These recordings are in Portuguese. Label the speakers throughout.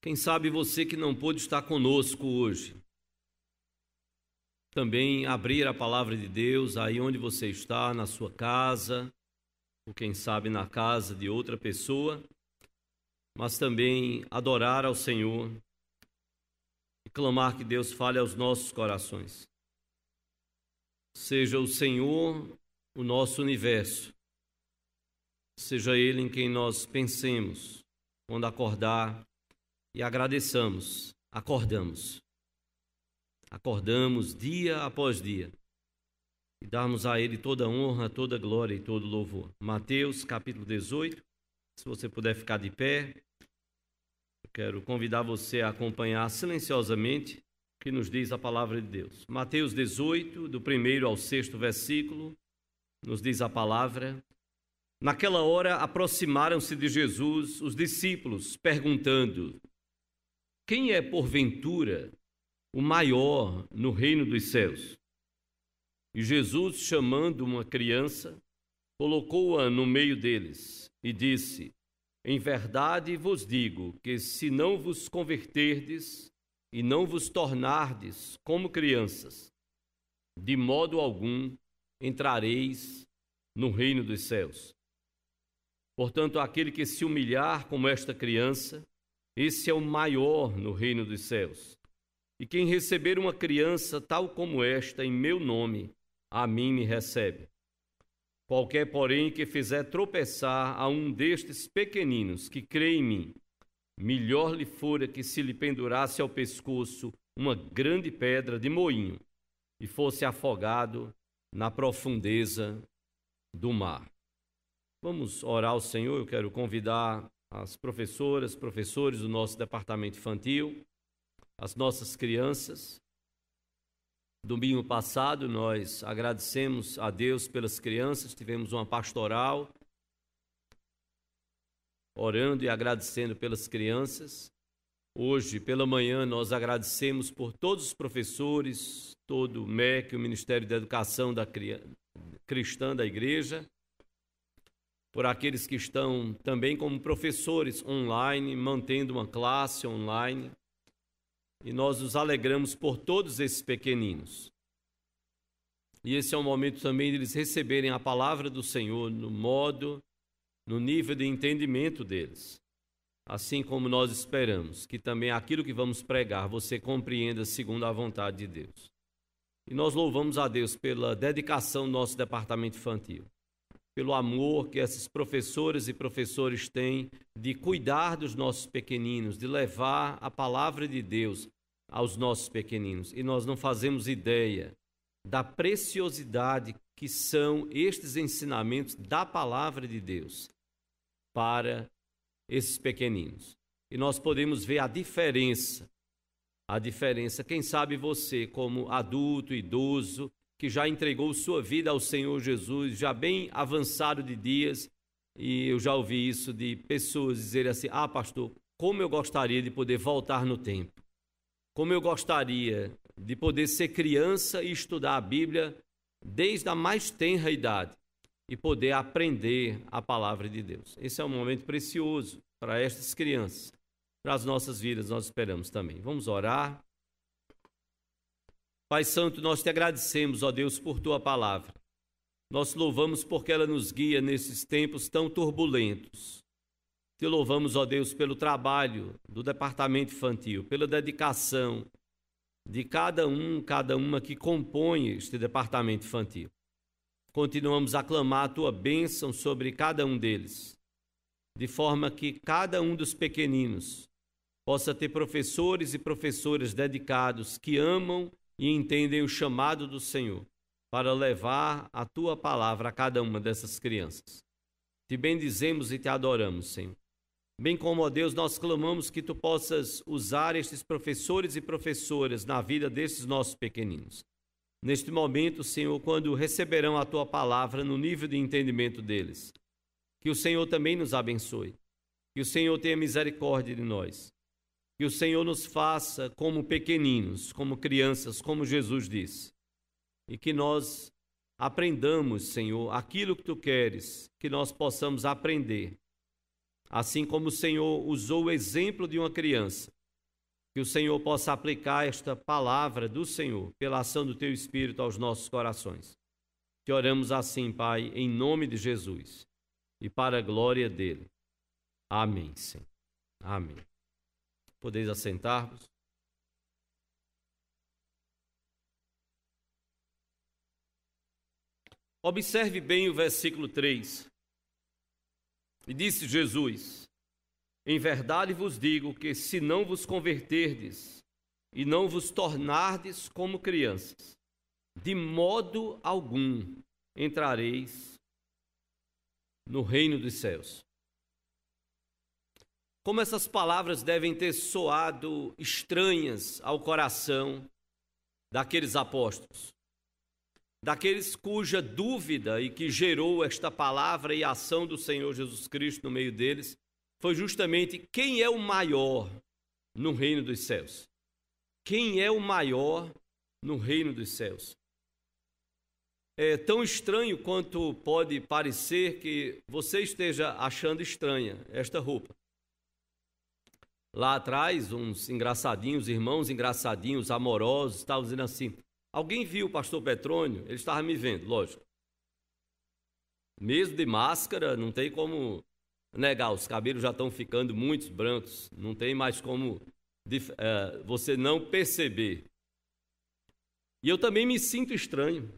Speaker 1: Quem sabe você que não pôde estar conosco hoje, também abrir a palavra de Deus aí onde você está, na sua casa, ou quem sabe na casa de outra pessoa, mas também adorar ao Senhor e clamar que Deus fale aos nossos corações. Seja o Senhor o nosso universo, seja Ele em quem nós pensemos quando acordar e agradeçamos, acordamos. Acordamos dia após dia e darmos a Ele toda honra, toda glória e todo louvor. Mateus capítulo 18, se você puder ficar de pé, eu quero convidar você a acompanhar silenciosamente o que nos diz a palavra de Deus. Mateus 18, do primeiro ao sexto versículo, nos diz a palavra. Naquela hora aproximaram-se de Jesus os discípulos, perguntando: quem é, porventura, o maior no reino dos céus? E Jesus, chamando uma criança, colocou-a no meio deles e disse: Em verdade vos digo que se não vos converterdes e não vos tornardes como crianças, de modo algum entrareis no reino dos céus. Portanto, aquele que se humilhar como esta criança, esse é o maior no reino dos céus. E quem receber uma criança tal como esta em meu nome, a mim me recebe. Qualquer, porém, que fizer tropeçar a um destes pequeninos que crê em mim, melhor lhe fora que se lhe pendurasse ao pescoço uma grande pedra de moinho e fosse afogado na profundeza do mar. Vamos orar ao Senhor. Eu quero convidar as professoras, professores do nosso departamento infantil, as nossas crianças. Domingo passado nós agradecemos a Deus pelas crianças, tivemos uma pastoral orando e agradecendo pelas crianças. Hoje, pela manhã, nós agradecemos por todos os professores, todo o MEC, o Ministério da Educação da Cristã da Igreja, por aqueles que estão também como professores online, mantendo uma classe online. E nós nos alegramos por todos esses pequeninos. E esse é o momento também de eles receberem a palavra do Senhor no modo, no nível de entendimento deles. Assim como nós esperamos que também aquilo que vamos pregar você compreenda segundo a vontade de Deus. E nós louvamos a Deus pela dedicação do nosso departamento infantil pelo amor que esses professoras e professores têm de cuidar dos nossos pequeninos, de levar a palavra de Deus aos nossos pequeninos. E nós não fazemos ideia da preciosidade que são estes ensinamentos da palavra de Deus para esses pequeninos. E nós podemos ver a diferença. A diferença, quem sabe você, como adulto, idoso, que já entregou sua vida ao Senhor Jesus, já bem avançado de dias, e eu já ouvi isso de pessoas dizerem assim: Ah, pastor, como eu gostaria de poder voltar no tempo. Como eu gostaria de poder ser criança e estudar a Bíblia desde a mais tenra idade e poder aprender a palavra de Deus. Esse é um momento precioso para estas crianças, para as nossas vidas, nós esperamos também. Vamos orar. Pai Santo, nós te agradecemos, ó Deus, por tua palavra. Nós louvamos porque ela nos guia nesses tempos tão turbulentos. Te louvamos, ó Deus, pelo trabalho do departamento infantil, pela dedicação de cada um, cada uma que compõe este departamento infantil. Continuamos a clamar a tua bênção sobre cada um deles, de forma que cada um dos pequeninos possa ter professores e professoras dedicados que amam e entendem o chamado do Senhor para levar a tua palavra a cada uma dessas crianças. Te bendizemos e te adoramos, Senhor. Bem como, ó Deus, nós clamamos que tu possas usar estes professores e professoras na vida desses nossos pequeninos. Neste momento, Senhor, quando receberão a tua palavra no nível de entendimento deles, que o Senhor também nos abençoe, que o Senhor tenha misericórdia de nós que o Senhor nos faça como pequeninos, como crianças, como Jesus disse. E que nós aprendamos, Senhor, aquilo que tu queres, que nós possamos aprender assim como o Senhor usou o exemplo de uma criança. Que o Senhor possa aplicar esta palavra do Senhor pela ação do teu Espírito aos nossos corações. Te oramos assim, Pai, em nome de Jesus e para a glória dele. Amém, Senhor. Amém. Podeis assentar-vos. Observe bem o versículo 3. E disse Jesus: Em verdade vos digo que se não vos converterdes e não vos tornardes como crianças, de modo algum entrareis no reino dos céus. Como essas palavras devem ter soado estranhas ao coração daqueles apóstolos daqueles cuja dúvida e que gerou esta palavra e ação do Senhor Jesus Cristo no meio deles foi justamente quem é o maior no reino dos céus. Quem é o maior no reino dos céus? É tão estranho quanto pode parecer que você esteja achando estranha esta roupa. Lá atrás, uns engraçadinhos, irmãos engraçadinhos, amorosos, estavam dizendo assim: Alguém viu o pastor Petrônio? Ele estava me vendo, lógico. Mesmo de máscara, não tem como negar, os cabelos já estão ficando muito brancos, não tem mais como é, você não perceber. E eu também me sinto estranho.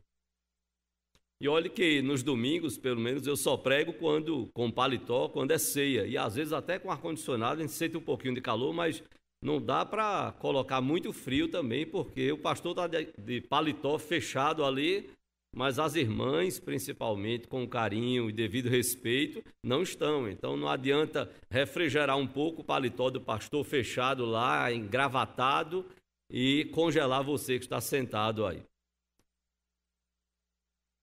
Speaker 1: E olhe que nos domingos, pelo menos, eu só prego quando com paletó, quando é ceia. E às vezes até com ar-condicionado, a gente sente um pouquinho de calor, mas não dá para colocar muito frio também, porque o pastor está de, de paletó fechado ali, mas as irmãs, principalmente com carinho e devido respeito, não estão. Então não adianta refrigerar um pouco o paletó do pastor fechado lá, engravatado, e congelar você que está sentado aí.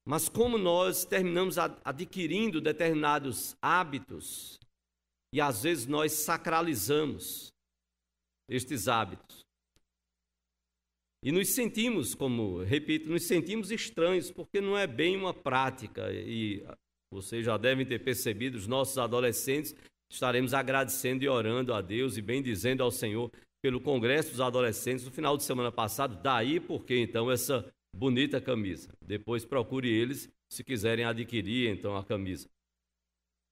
Speaker 1: Mas como nós terminamos adquirindo determinados hábitos, e às vezes nós sacralizamos, estes hábitos. E nos sentimos, como repito, nos sentimos estranhos, porque não é bem uma prática. E vocês já devem ter percebido, os nossos adolescentes, estaremos agradecendo e orando a Deus e bem dizendo ao Senhor pelo Congresso dos Adolescentes no final de semana passado. Daí porque então essa bonita camisa. Depois procure eles se quiserem adquirir então a camisa.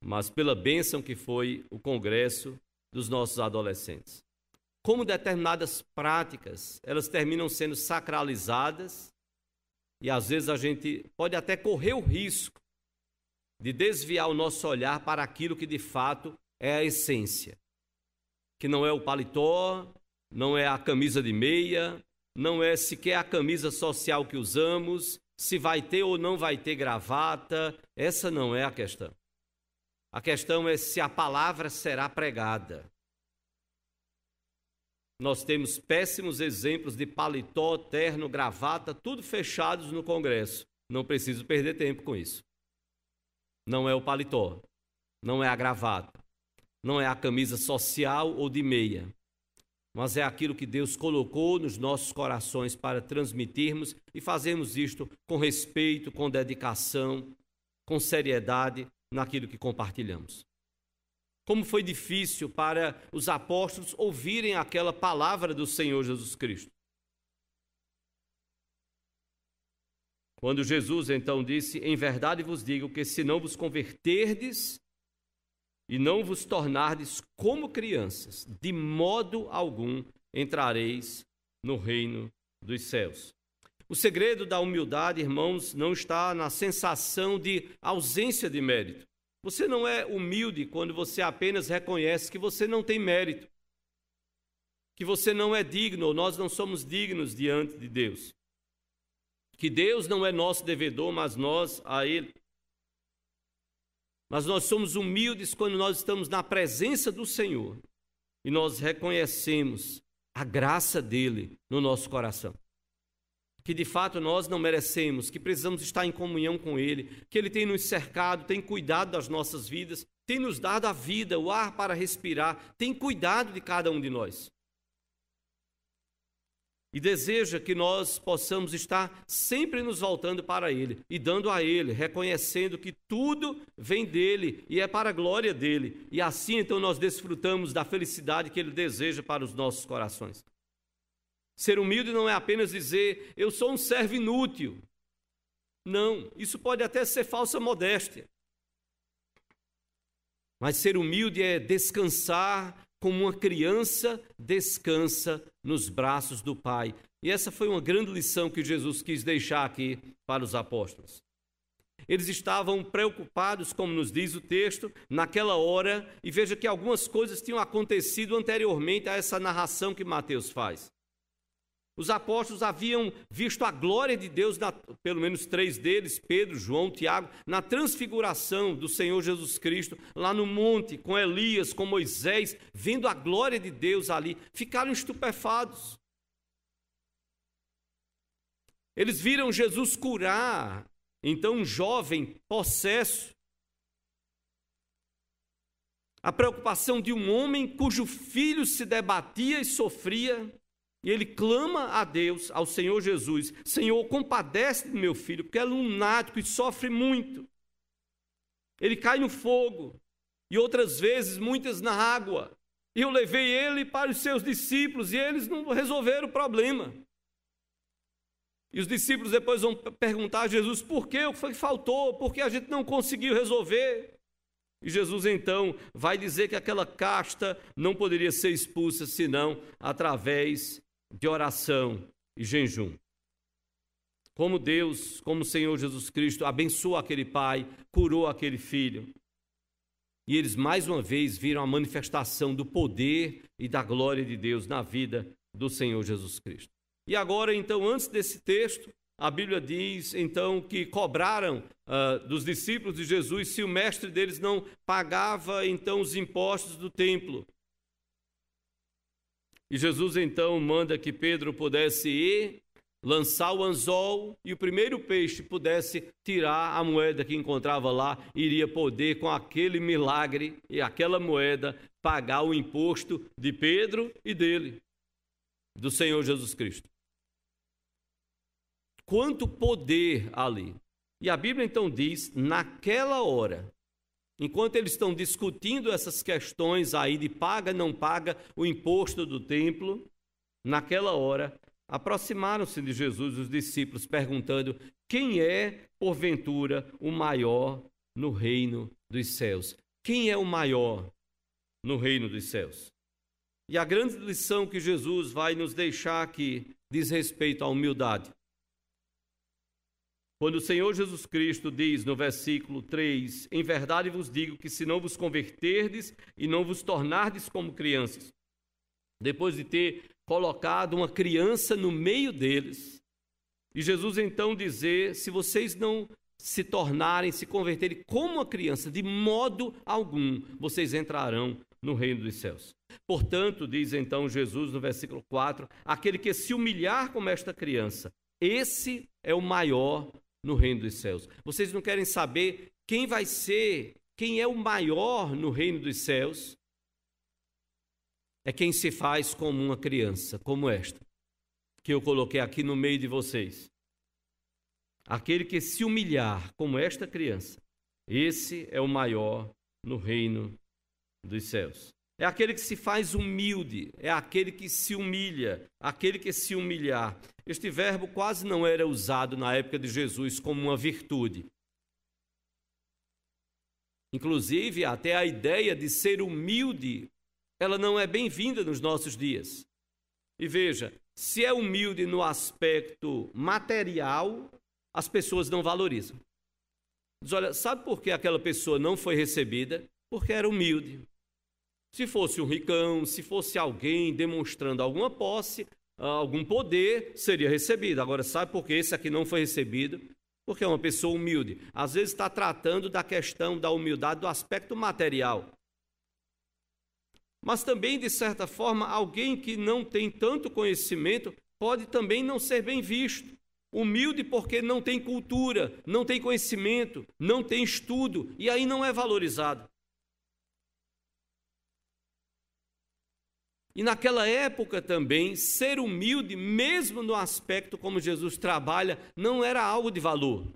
Speaker 1: Mas pela bênção que foi o Congresso dos nossos adolescentes como determinadas práticas, elas terminam sendo sacralizadas e às vezes a gente pode até correr o risco de desviar o nosso olhar para aquilo que de fato é a essência, que não é o paletó, não é a camisa de meia, não é sequer a camisa social que usamos, se vai ter ou não vai ter gravata, essa não é a questão. A questão é se a palavra será pregada. Nós temos péssimos exemplos de paletó, terno, gravata, tudo fechados no Congresso. Não preciso perder tempo com isso. Não é o paletó, não é a gravata, não é a camisa social ou de meia, mas é aquilo que Deus colocou nos nossos corações para transmitirmos e fazermos isto com respeito, com dedicação, com seriedade naquilo que compartilhamos. Como foi difícil para os apóstolos ouvirem aquela palavra do Senhor Jesus Cristo. Quando Jesus então disse: Em verdade vos digo que se não vos converterdes e não vos tornardes como crianças, de modo algum entrareis no reino dos céus. O segredo da humildade, irmãos, não está na sensação de ausência de mérito. Você não é humilde quando você apenas reconhece que você não tem mérito, que você não é digno, nós não somos dignos diante de Deus. Que Deus não é nosso devedor, mas nós a Ele. Mas nós somos humildes quando nós estamos na presença do Senhor e nós reconhecemos a graça dele no nosso coração que de fato nós não merecemos, que precisamos estar em comunhão com Ele, que Ele tem nos cercado, tem cuidado das nossas vidas, tem nos dado a vida, o ar para respirar, tem cuidado de cada um de nós. E deseja que nós possamos estar sempre nos voltando para Ele e dando a Ele, reconhecendo que tudo vem dele e é para a glória dele. E assim então nós desfrutamos da felicidade que Ele deseja para os nossos corações. Ser humilde não é apenas dizer eu sou um servo inútil. Não, isso pode até ser falsa modéstia. Mas ser humilde é descansar como uma criança descansa nos braços do Pai. E essa foi uma grande lição que Jesus quis deixar aqui para os apóstolos. Eles estavam preocupados, como nos diz o texto, naquela hora, e veja que algumas coisas tinham acontecido anteriormente a essa narração que Mateus faz. Os apóstolos haviam visto a glória de Deus, na, pelo menos três deles, Pedro, João, Tiago, na transfiguração do Senhor Jesus Cristo, lá no monte, com Elias, com Moisés, vendo a glória de Deus ali, ficaram estupefados. Eles viram Jesus curar, então, um jovem possesso. A preocupação de um homem cujo filho se debatia e sofria e ele clama a Deus, ao Senhor Jesus: Senhor, compadece do meu filho, porque é lunático e sofre muito. Ele cai no fogo, e outras vezes, muitas na água. E eu levei ele para os seus discípulos, e eles não resolveram o problema. E os discípulos depois vão perguntar a Jesus por que, o que foi que faltou, por que a gente não conseguiu resolver. E Jesus então vai dizer que aquela casta não poderia ser expulsa senão através de oração e jejum. Como Deus, como o Senhor Jesus Cristo abençoou aquele pai, curou aquele filho. E eles mais uma vez viram a manifestação do poder e da glória de Deus na vida do Senhor Jesus Cristo. E agora, então, antes desse texto, a Bíblia diz então que cobraram uh, dos discípulos de Jesus se o mestre deles não pagava então os impostos do templo. E Jesus então manda que Pedro pudesse ir, lançar o anzol e o primeiro peixe pudesse tirar a moeda que encontrava lá, iria poder, com aquele milagre e aquela moeda, pagar o imposto de Pedro e dele, do Senhor Jesus Cristo. Quanto poder ali! E a Bíblia então diz: naquela hora, Enquanto eles estão discutindo essas questões aí de paga, não paga o imposto do templo, naquela hora aproximaram-se de Jesus os discípulos, perguntando: quem é, porventura, o maior no reino dos céus? Quem é o maior no reino dos céus? E a grande lição que Jesus vai nos deixar aqui diz respeito à humildade. Quando o Senhor Jesus Cristo diz no versículo 3: Em verdade vos digo que se não vos converterdes e não vos tornardes como crianças, depois de ter colocado uma criança no meio deles, e Jesus então dizer: se vocês não se tornarem, se converterem como uma criança, de modo algum vocês entrarão no reino dos céus. Portanto, diz então Jesus no versículo 4: aquele que se humilhar como esta criança, esse é o maior no reino dos céus. Vocês não querem saber quem vai ser, quem é o maior no reino dos céus? É quem se faz como uma criança, como esta, que eu coloquei aqui no meio de vocês. Aquele que se humilhar como esta criança, esse é o maior no reino dos céus. É aquele que se faz humilde, é aquele que se humilha, aquele que se humilhar. Este verbo quase não era usado na época de Jesus como uma virtude. Inclusive, até a ideia de ser humilde, ela não é bem-vinda nos nossos dias. E veja, se é humilde no aspecto material, as pessoas não valorizam. Diz, olha, sabe por que aquela pessoa não foi recebida? Porque era humilde. Se fosse um ricão, se fosse alguém demonstrando alguma posse, ah, algum poder, seria recebido. Agora, sabe por que esse aqui não foi recebido? Porque é uma pessoa humilde. Às vezes está tratando da questão da humildade do aspecto material. Mas também, de certa forma, alguém que não tem tanto conhecimento pode também não ser bem visto. Humilde porque não tem cultura, não tem conhecimento, não tem estudo, e aí não é valorizado. E naquela época também, ser humilde, mesmo no aspecto como Jesus trabalha, não era algo de valor.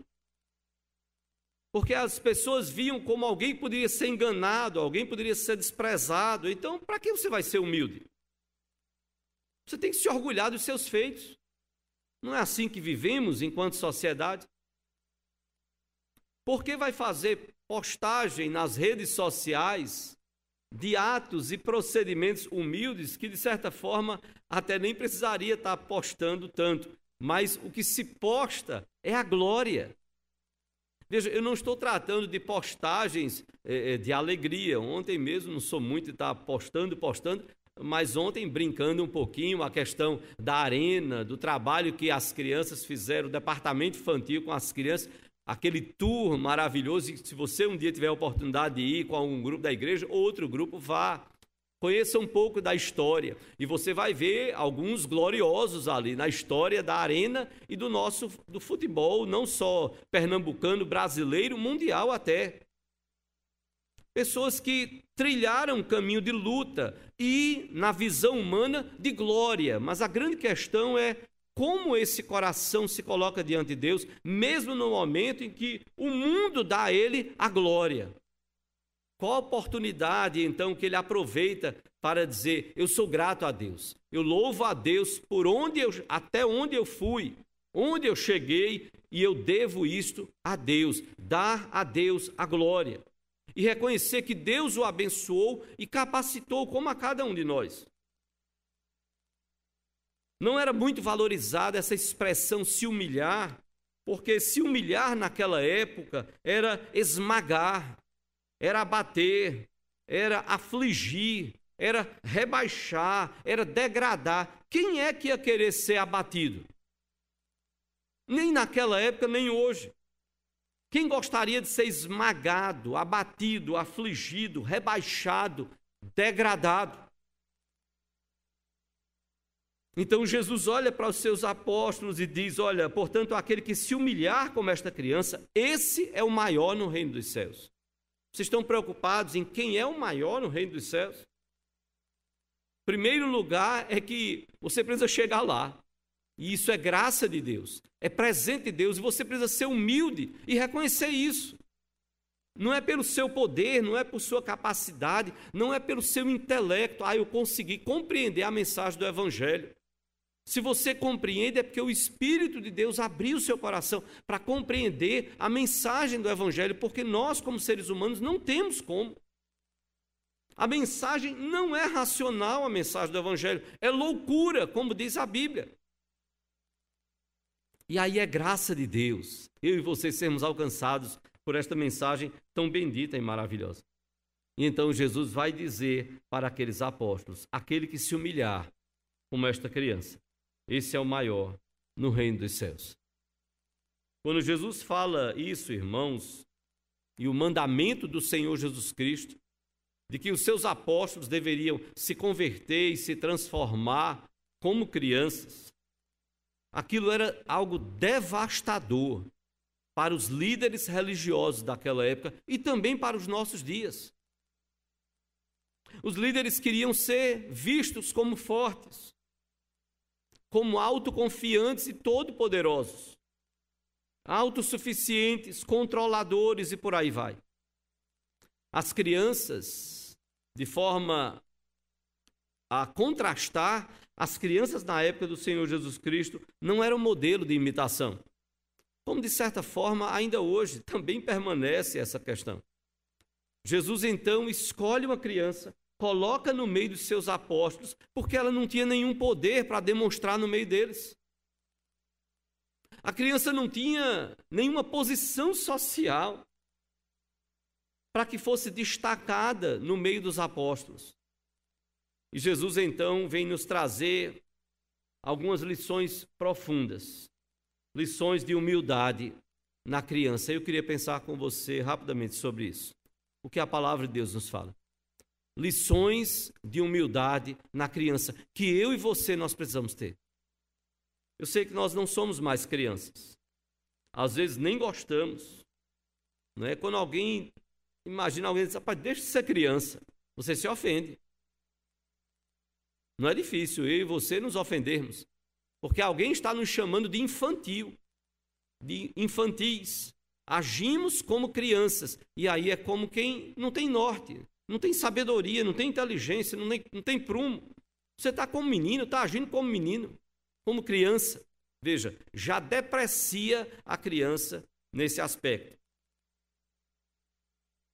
Speaker 1: Porque as pessoas viam como alguém poderia ser enganado, alguém poderia ser desprezado. Então, para que você vai ser humilde? Você tem que se orgulhar dos seus feitos. Não é assim que vivemos enquanto sociedade? Por que vai fazer postagem nas redes sociais de atos e procedimentos humildes que, de certa forma, até nem precisaria estar postando tanto, mas o que se posta é a glória. Veja, eu não estou tratando de postagens é, de alegria. Ontem mesmo não sou muito de estar postando, postando, mas ontem brincando um pouquinho a questão da arena, do trabalho que as crianças fizeram, o departamento infantil com as crianças, aquele tour maravilhoso. E se você um dia tiver a oportunidade de ir com algum grupo da igreja, outro grupo, vá. Conheça um pouco da história e você vai ver alguns gloriosos ali na história da arena e do nosso do futebol, não só pernambucano, brasileiro, mundial até. Pessoas que trilharam um caminho de luta e, na visão humana, de glória. Mas a grande questão é como esse coração se coloca diante de Deus, mesmo no momento em que o mundo dá a ele a glória. Qual a oportunidade então que ele aproveita para dizer: Eu sou grato a Deus, eu louvo a Deus por onde eu, até onde eu fui, onde eu cheguei, e eu devo isto a Deus, dar a Deus a glória. E reconhecer que Deus o abençoou e capacitou como a cada um de nós. Não era muito valorizada essa expressão se humilhar, porque se humilhar naquela época era esmagar, era abater, era afligir, era rebaixar, era degradar. Quem é que ia querer ser abatido? Nem naquela época, nem hoje. Quem gostaria de ser esmagado, abatido, afligido, rebaixado, degradado? Então Jesus olha para os seus apóstolos e diz: Olha, portanto, aquele que se humilhar como esta criança, esse é o maior no reino dos céus. Vocês estão preocupados em quem é o maior no reino dos céus? Primeiro lugar é que você precisa chegar lá. E isso é graça de Deus, é presente de Deus, e você precisa ser humilde e reconhecer isso. Não é pelo seu poder, não é por sua capacidade, não é pelo seu intelecto, ah, eu consegui compreender a mensagem do Evangelho. Se você compreende, é porque o Espírito de Deus abriu o seu coração para compreender a mensagem do Evangelho, porque nós, como seres humanos, não temos como. A mensagem não é racional, a mensagem do Evangelho, é loucura, como diz a Bíblia. E aí é graça de Deus, eu e você sermos alcançados por esta mensagem tão bendita e maravilhosa. E então Jesus vai dizer para aqueles apóstolos: aquele que se humilhar como esta criança, esse é o maior no reino dos céus. Quando Jesus fala isso, irmãos, e o mandamento do Senhor Jesus Cristo, de que os seus apóstolos deveriam se converter e se transformar como crianças, aquilo era algo devastador para os líderes religiosos daquela época e também para os nossos dias. Os líderes queriam ser vistos como fortes, como autoconfiantes e todo-poderosos, autossuficientes, controladores e por aí vai. As crianças, de forma a contrastar, as crianças na época do Senhor Jesus Cristo não eram modelo de imitação. Como de certa forma ainda hoje também permanece essa questão. Jesus então escolhe uma criança coloca no meio dos seus apóstolos, porque ela não tinha nenhum poder para demonstrar no meio deles. A criança não tinha nenhuma posição social para que fosse destacada no meio dos apóstolos. E Jesus então vem nos trazer algumas lições profundas, lições de humildade na criança. Eu queria pensar com você rapidamente sobre isso. O que a palavra de Deus nos fala lições de humildade na criança que eu e você nós precisamos ter. Eu sei que nós não somos mais crianças. Às vezes nem gostamos. Não é quando alguém imagina alguém diz, rapaz, deixa de ser criança. Você se ofende. Não é difícil eu e você nos ofendermos, porque alguém está nos chamando de infantil, de infantis. Agimos como crianças, e aí é como quem não tem norte, não tem sabedoria, não tem inteligência, não tem, não tem prumo. Você está como menino, está agindo como menino, como criança. Veja, já deprecia a criança nesse aspecto.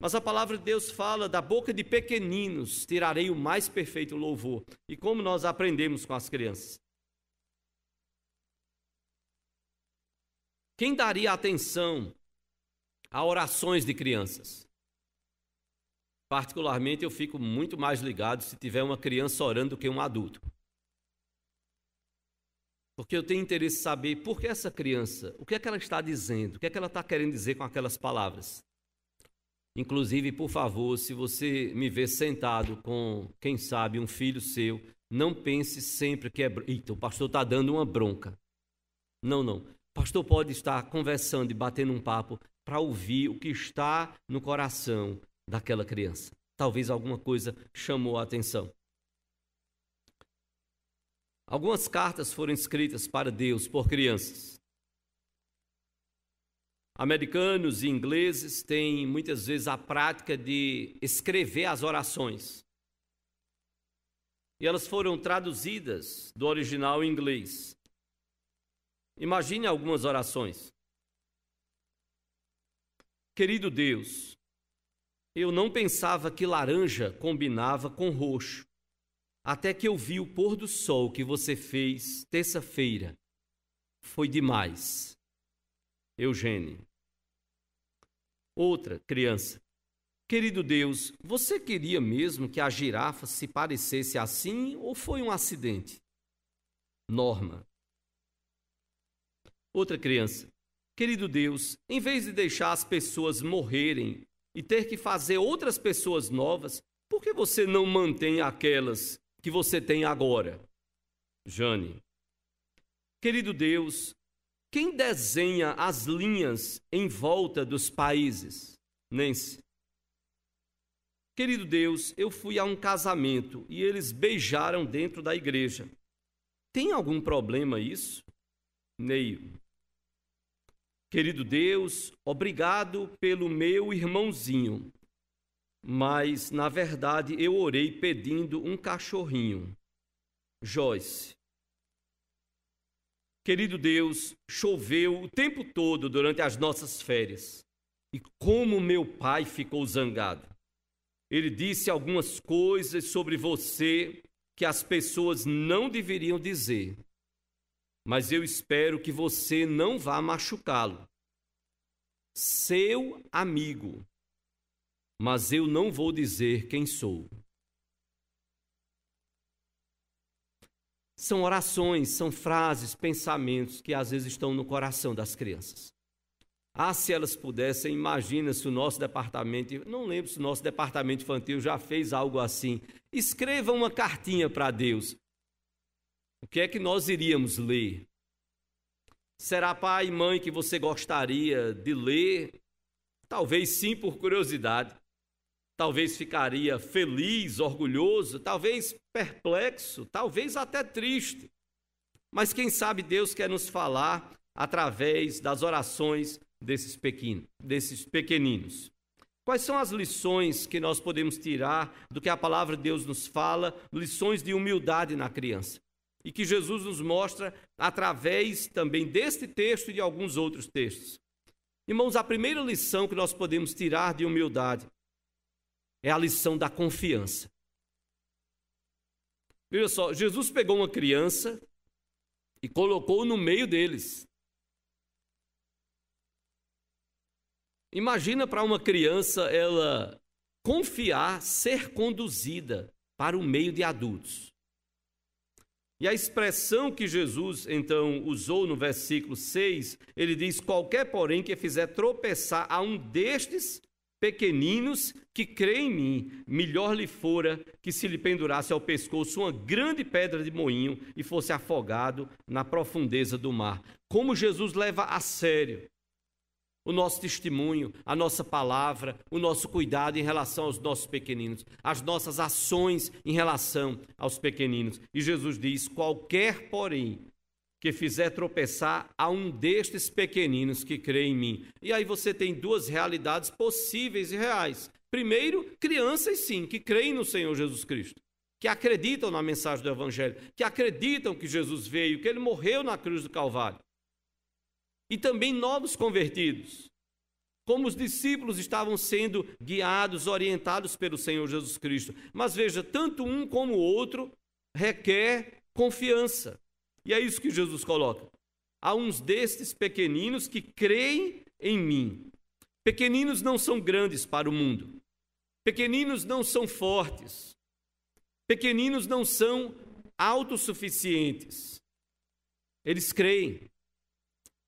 Speaker 1: Mas a palavra de Deus fala: da boca de pequeninos tirarei o mais perfeito louvor. E como nós aprendemos com as crianças? Quem daria atenção a orações de crianças? Particularmente, eu fico muito mais ligado se tiver uma criança orando do que um adulto. Porque eu tenho interesse em saber por que essa criança, o que é que ela está dizendo, o que é que ela está querendo dizer com aquelas palavras. Inclusive, por favor, se você me vê sentado com, quem sabe, um filho seu, não pense sempre que é. Eita, o pastor está dando uma bronca. Não, não. O pastor pode estar conversando e batendo um papo para ouvir o que está no coração daquela criança. Talvez alguma coisa chamou a atenção. Algumas cartas foram escritas para Deus por crianças. Americanos e ingleses têm muitas vezes a prática de escrever as orações. E elas foram traduzidas do original em inglês. Imagine algumas orações. Querido Deus, eu não pensava que laranja combinava com roxo, até que eu vi o pôr do sol que você fez terça-feira. Foi demais. Eugênio. Outra criança. Querido Deus, você queria mesmo que a girafa se parecesse assim ou foi um acidente? Norma. Outra criança. Querido Deus, em vez de deixar as pessoas morrerem e ter que fazer outras pessoas novas, por que você não mantém aquelas que você tem agora? Jane. Querido Deus, quem desenha as linhas em volta dos países? Nancy. Querido Deus, eu fui a um casamento e eles beijaram dentro da igreja. Tem algum problema isso? Neio. Querido Deus, obrigado pelo meu irmãozinho. Mas, na verdade, eu orei pedindo um cachorrinho. Joyce. Querido Deus, choveu o tempo todo durante as nossas férias. E como meu pai ficou zangado. Ele disse algumas coisas sobre você que as pessoas não deveriam dizer. Mas eu espero que você não vá machucá-lo. Seu amigo. Mas eu não vou dizer quem sou. São orações, são frases, pensamentos que às vezes estão no coração das crianças. Ah, se elas pudessem, imagina se o nosso departamento, não lembro se o nosso departamento infantil já fez algo assim. Escreva uma cartinha para Deus. O que é que nós iríamos ler? Será pai e mãe que você gostaria de ler? Talvez sim por curiosidade talvez ficaria feliz, orgulhoso, talvez perplexo, talvez até triste. Mas quem sabe Deus quer nos falar através das orações desses, pequenos, desses pequeninos. Quais são as lições que nós podemos tirar do que a palavra de Deus nos fala, lições de humildade na criança? E que Jesus nos mostra através também deste texto e de alguns outros textos. Irmãos, a primeira lição que nós podemos tirar de humildade é a lição da confiança. Veja só, Jesus pegou uma criança e colocou no meio deles. Imagina para uma criança ela confiar, ser conduzida para o meio de adultos. E a expressão que Jesus então usou no versículo 6, ele diz: Qualquer, porém, que fizer tropeçar a um destes pequeninos que creem em mim, melhor lhe fora que se lhe pendurasse ao pescoço uma grande pedra de moinho e fosse afogado na profundeza do mar. Como Jesus leva a sério o nosso testemunho, a nossa palavra, o nosso cuidado em relação aos nossos pequeninos, as nossas ações em relação aos pequeninos. E Jesus diz: qualquer, porém, que fizer tropeçar a um destes pequeninos que crê em mim. E aí você tem duas realidades possíveis e reais. Primeiro, crianças sim, que creem no Senhor Jesus Cristo, que acreditam na mensagem do Evangelho, que acreditam que Jesus veio, que ele morreu na cruz do Calvário e também novos convertidos. Como os discípulos estavam sendo guiados, orientados pelo Senhor Jesus Cristo. Mas veja, tanto um como o outro requer confiança. E é isso que Jesus coloca. Há uns destes pequeninos que creem em mim. Pequeninos não são grandes para o mundo. Pequeninos não são fortes. Pequeninos não são autossuficientes. Eles creem.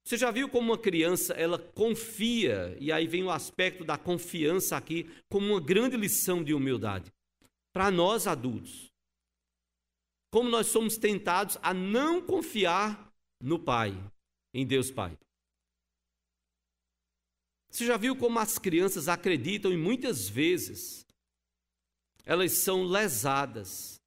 Speaker 1: Você já viu como uma criança ela confia, e aí vem o aspecto da confiança aqui como uma grande lição de humildade para nós adultos. Como nós somos tentados a não confiar no Pai, em Deus Pai. Você já viu como as crianças acreditam e muitas vezes elas são lesadas,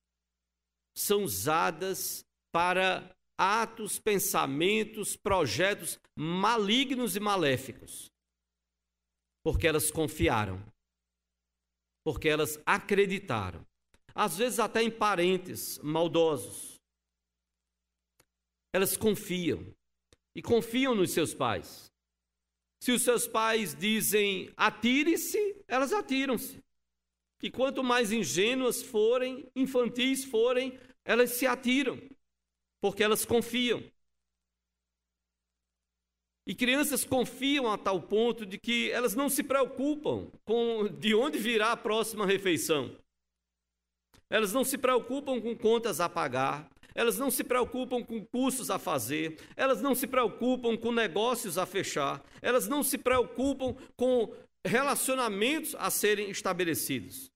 Speaker 1: são usadas para atos, pensamentos, projetos malignos e maléficos. Porque elas confiaram. Porque elas acreditaram. Às vezes até em parentes maldosos. Elas confiam. E confiam nos seus pais. Se os seus pais dizem atire-se, elas atiram-se. E quanto mais ingênuas forem, infantis forem, elas se atiram porque elas confiam. E crianças confiam a tal ponto de que elas não se preocupam com de onde virá a próxima refeição. Elas não se preocupam com contas a pagar, elas não se preocupam com cursos a fazer, elas não se preocupam com negócios a fechar, elas não se preocupam com relacionamentos a serem estabelecidos.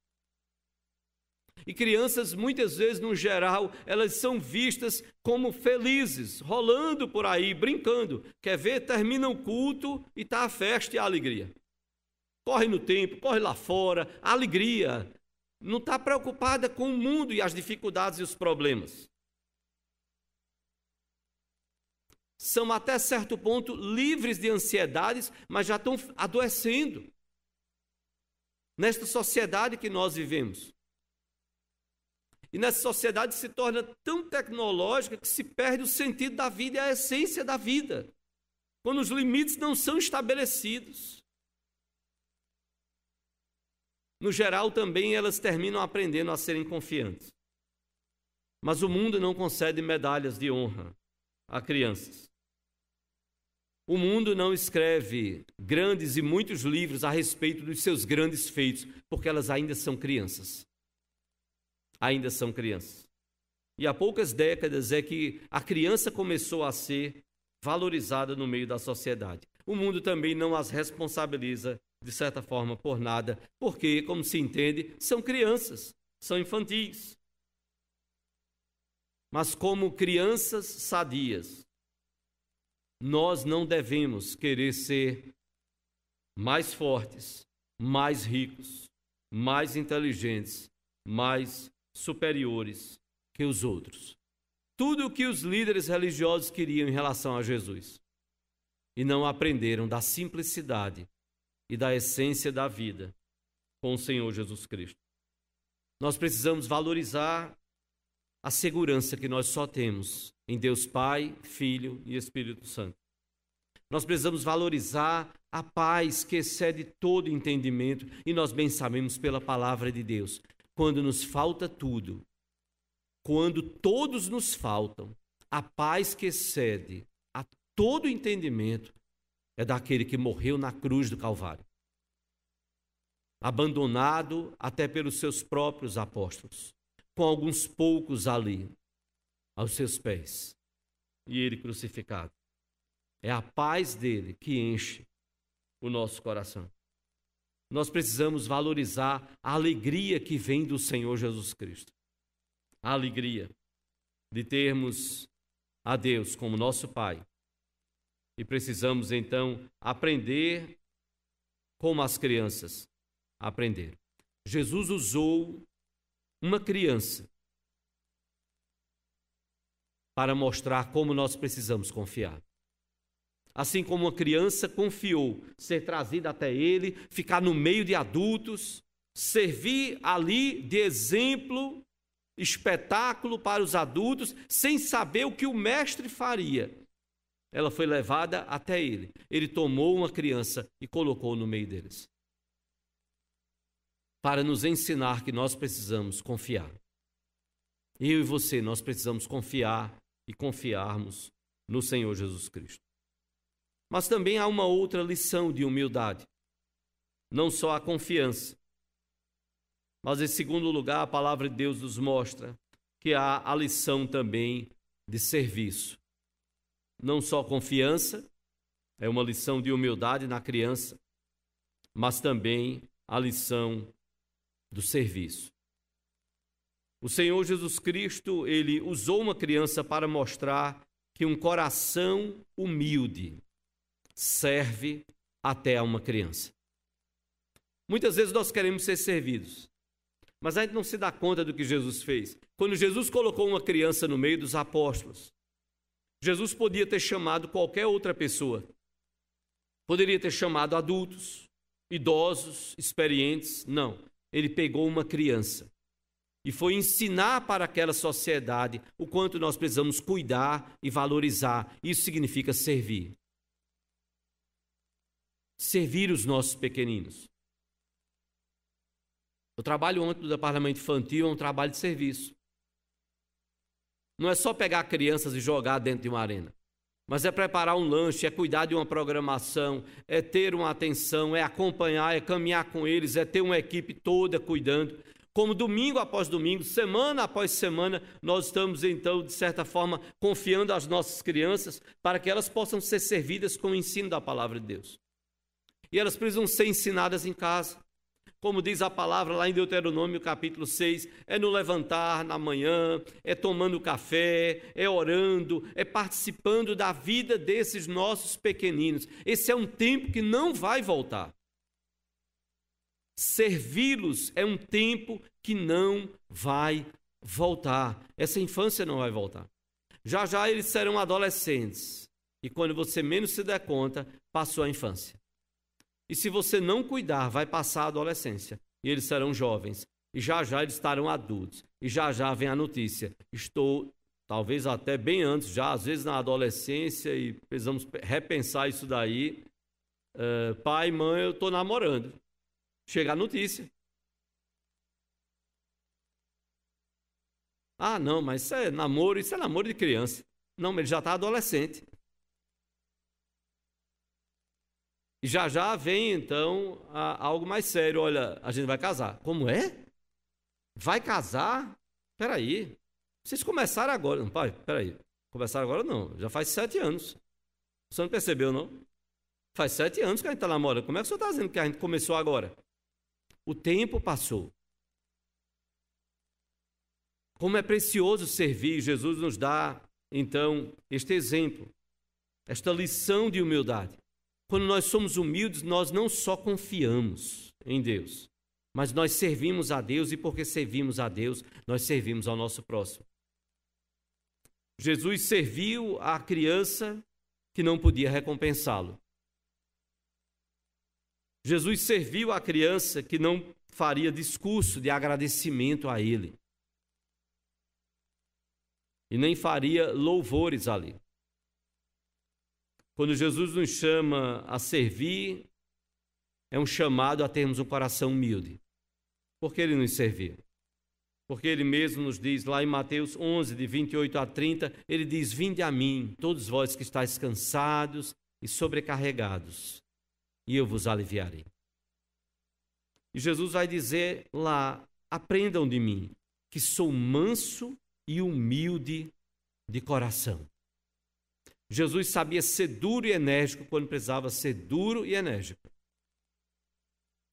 Speaker 1: E crianças, muitas vezes, no geral, elas são vistas como felizes, rolando por aí, brincando. Quer ver? Termina o culto e está a festa e a alegria. Corre no tempo, corre lá fora, alegria. Não está preocupada com o mundo e as dificuldades e os problemas. São até certo ponto livres de ansiedades, mas já estão adoecendo. Nesta sociedade que nós vivemos. E nessa sociedade se torna tão tecnológica que se perde o sentido da vida e a essência da vida, quando os limites não são estabelecidos. No geral, também elas terminam aprendendo a serem confiantes. Mas o mundo não concede medalhas de honra a crianças. O mundo não escreve grandes e muitos livros a respeito dos seus grandes feitos, porque elas ainda são crianças ainda são crianças. E há poucas décadas é que a criança começou a ser valorizada no meio da sociedade. O mundo também não as responsabiliza, de certa forma, por nada, porque, como se entende, são crianças, são infantis. Mas, como crianças sadias, nós não devemos querer ser mais fortes, mais ricos, mais inteligentes, mais superiores que os outros. Tudo o que os líderes religiosos queriam em relação a Jesus. E não aprenderam da simplicidade e da essência da vida com o Senhor Jesus Cristo. Nós precisamos valorizar a segurança que nós só temos em Deus Pai, Filho e Espírito Santo. Nós precisamos valorizar a paz que excede todo entendimento e nós bem sabemos pela palavra de Deus quando nos falta tudo, quando todos nos faltam, a paz que excede a todo entendimento é daquele que morreu na cruz do Calvário. Abandonado até pelos seus próprios apóstolos, com alguns poucos ali, aos seus pés, e ele crucificado. É a paz dele que enche o nosso coração. Nós precisamos valorizar a alegria que vem do Senhor Jesus Cristo. A alegria de termos a Deus como nosso Pai, E precisamos então aprender como as crianças aprenderam. Jesus usou uma criança para mostrar como nós precisamos confiar. Assim como uma criança confiou ser trazida até ele, ficar no meio de adultos, servir ali de exemplo, espetáculo para os adultos, sem saber o que o mestre faria. Ela foi levada até ele. Ele tomou uma criança e colocou no meio deles. Para nos ensinar que nós precisamos confiar. Eu e você, nós precisamos confiar e confiarmos no Senhor Jesus Cristo. Mas também há uma outra lição de humildade. Não só a confiança, mas em segundo lugar, a palavra de Deus nos mostra que há a lição também de serviço. Não só confiança, é uma lição de humildade na criança, mas também a lição do serviço. O Senhor Jesus Cristo, ele usou uma criança para mostrar que um coração humilde serve até a uma criança. Muitas vezes nós queremos ser servidos, mas a gente não se dá conta do que Jesus fez. Quando Jesus colocou uma criança no meio dos apóstolos, Jesus podia ter chamado qualquer outra pessoa. Poderia ter chamado adultos, idosos, experientes. Não. Ele pegou uma criança e foi ensinar para aquela sociedade o quanto nós precisamos cuidar e valorizar. Isso significa servir servir os nossos pequeninos. O trabalho ontem do departamento infantil é um trabalho de serviço. Não é só pegar crianças e jogar dentro de uma arena, mas é preparar um lanche, é cuidar de uma programação, é ter uma atenção, é acompanhar, é caminhar com eles, é ter uma equipe toda cuidando. Como domingo após domingo, semana após semana, nós estamos então, de certa forma, confiando as nossas crianças para que elas possam ser servidas com o ensino da palavra de Deus e elas precisam ser ensinadas em casa. Como diz a palavra lá em Deuteronômio capítulo 6, é no levantar na manhã, é tomando café, é orando, é participando da vida desses nossos pequeninos. Esse é um tempo que não vai voltar. Servi-los é um tempo que não vai voltar. Essa infância não vai voltar. Já já eles serão adolescentes. E quando você menos se der conta, passou a infância. E se você não cuidar, vai passar a adolescência. E eles serão jovens. E já já eles estarão adultos. E já já vem a notícia. Estou, talvez até bem antes, já às vezes na adolescência, e precisamos repensar isso daí. Uh, pai, mãe, eu estou namorando. Chega a notícia. Ah, não, mas isso é namoro, isso é namoro de criança. Não, mas ele já está adolescente. E já já vem então a, algo mais sério. Olha, a gente vai casar. Como é? Vai casar? Peraí. Vocês começaram agora. Não, pai, peraí. Começaram agora não. Já faz sete anos. Você não percebeu, não? Faz sete anos que a gente está namorando. Como é que o senhor está dizendo que a gente começou agora? O tempo passou. Como é precioso servir, Jesus nos dá, então, este exemplo, esta lição de humildade. Quando nós somos humildes, nós não só confiamos em Deus, mas nós servimos a Deus e porque servimos a Deus, nós servimos ao nosso próximo. Jesus serviu a criança que não podia recompensá-lo. Jesus serviu a criança que não faria discurso de agradecimento a ele. E nem faria louvores ali. Quando Jesus nos chama a servir, é um chamado a termos um coração humilde. Por que ele nos serviu? Porque ele mesmo nos diz lá em Mateus 11, de 28 a 30, ele diz: Vinde a mim, todos vós que estáis cansados e sobrecarregados, e eu vos aliviarei. E Jesus vai dizer lá: Aprendam de mim, que sou manso e humilde de coração. Jesus sabia ser duro e enérgico quando precisava ser duro e enérgico.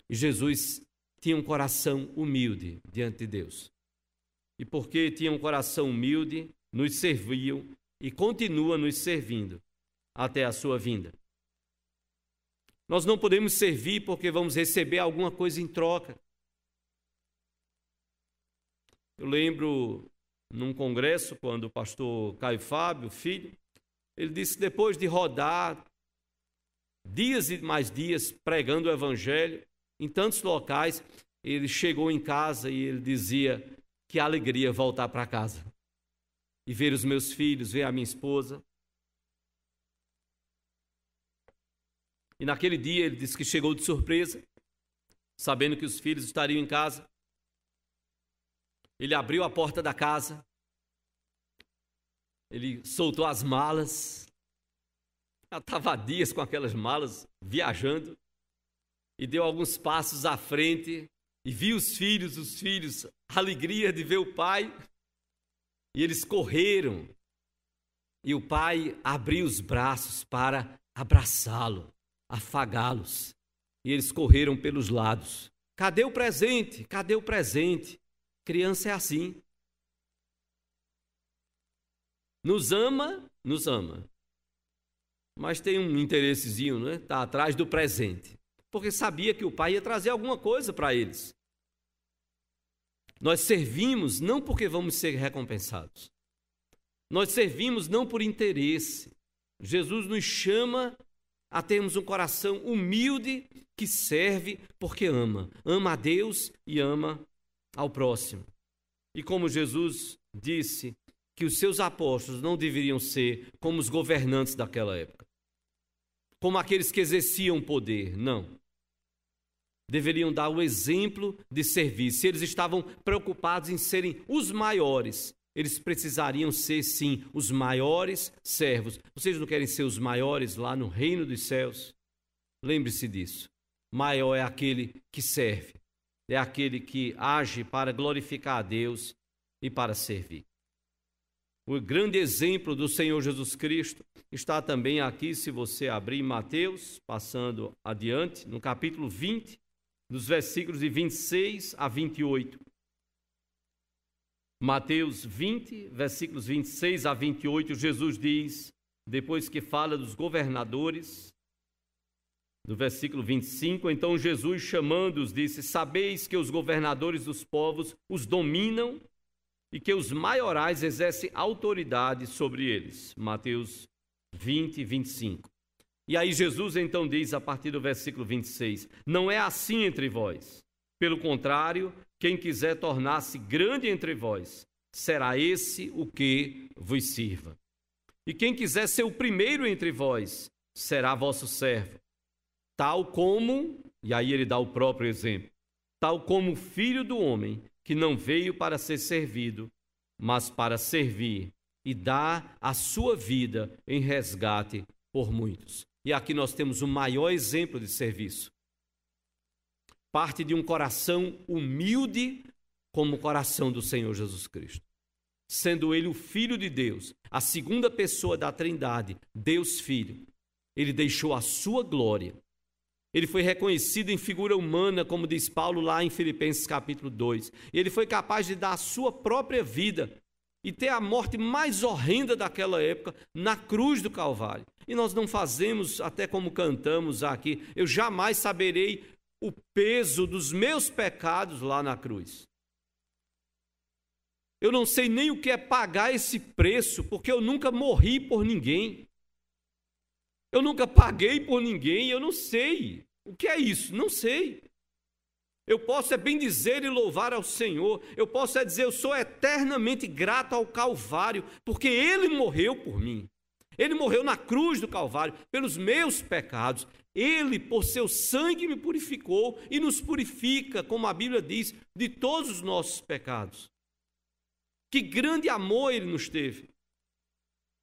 Speaker 1: E Jesus tinha um coração humilde diante de Deus. E porque tinha um coração humilde, nos serviu e continua nos servindo. até a sua vinda. Nós não podemos servir porque vamos receber alguma coisa em troca. Eu lembro num congresso, quando o pastor Caio Fábio, filho, ele disse depois de rodar dias e mais dias pregando o evangelho em tantos locais, ele chegou em casa e ele dizia que alegria voltar para casa e ver os meus filhos, ver a minha esposa. E naquele dia ele disse que chegou de surpresa, sabendo que os filhos estariam em casa. Ele abriu a porta da casa, ele soltou as malas, ela estava dias com aquelas malas, viajando, e deu alguns passos à frente, e viu os filhos, os filhos, a alegria de ver o pai, e eles correram, e o pai abriu os braços para abraçá-lo, afagá-los, e eles correram pelos lados. Cadê o presente? Cadê o presente? Criança é assim. Nos ama, nos ama. Mas tem um interessezinho, né? Está atrás do presente. Porque sabia que o pai ia trazer alguma coisa para eles. Nós servimos não porque vamos ser recompensados. Nós servimos não por interesse. Jesus nos chama a termos um coração humilde que serve porque ama. Ama a Deus e ama ao próximo. E como Jesus disse que os seus apóstolos não deveriam ser como os governantes daquela época, como aqueles que exerciam poder, não. Deveriam dar o exemplo de serviço. Se eles estavam preocupados em serem os maiores, eles precisariam ser, sim, os maiores servos. Vocês não querem ser os maiores lá no reino dos céus? Lembre-se disso. Maior é aquele que serve, é aquele que age para glorificar a Deus e para servir. O grande exemplo do Senhor Jesus Cristo está também aqui, se você abrir Mateus, passando adiante, no capítulo 20, dos versículos de 26 a 28. Mateus 20, versículos 26 a 28, Jesus diz, depois que fala dos governadores, no versículo 25, então Jesus chamando-os disse: Sabeis que os governadores dos povos os dominam e que os maiorais exercem autoridade sobre eles. Mateus 20, 25. E aí Jesus então diz a partir do versículo 26: Não é assim entre vós. Pelo contrário, quem quiser tornar-se grande entre vós, será esse o que vos sirva. E quem quiser ser o primeiro entre vós, será vosso servo. Tal como, e aí ele dá o próprio exemplo, tal como o filho do homem que não veio para ser servido, mas para servir e dar a sua vida em resgate por muitos. E aqui nós temos o maior exemplo de serviço. Parte de um coração humilde como o coração do Senhor Jesus Cristo. Sendo ele o Filho de Deus, a segunda pessoa da Trindade, Deus Filho, ele deixou a sua glória ele foi reconhecido em figura humana, como diz Paulo lá em Filipenses capítulo 2. Ele foi capaz de dar a sua própria vida e ter a morte mais horrenda daquela época na cruz do Calvário. E nós não fazemos, até como cantamos aqui, eu jamais saberei o peso dos meus pecados lá na cruz. Eu não sei nem o que é pagar esse preço, porque eu nunca morri por ninguém. Eu nunca paguei por ninguém, eu não sei. O que é isso? Não sei. Eu posso é bem dizer e louvar ao Senhor. Eu posso é dizer, eu sou eternamente grato ao Calvário, porque Ele morreu por mim. Ele morreu na cruz do Calvário pelos meus pecados. Ele, por seu sangue, me purificou e nos purifica, como a Bíblia diz, de todos os nossos pecados. Que grande amor Ele nos teve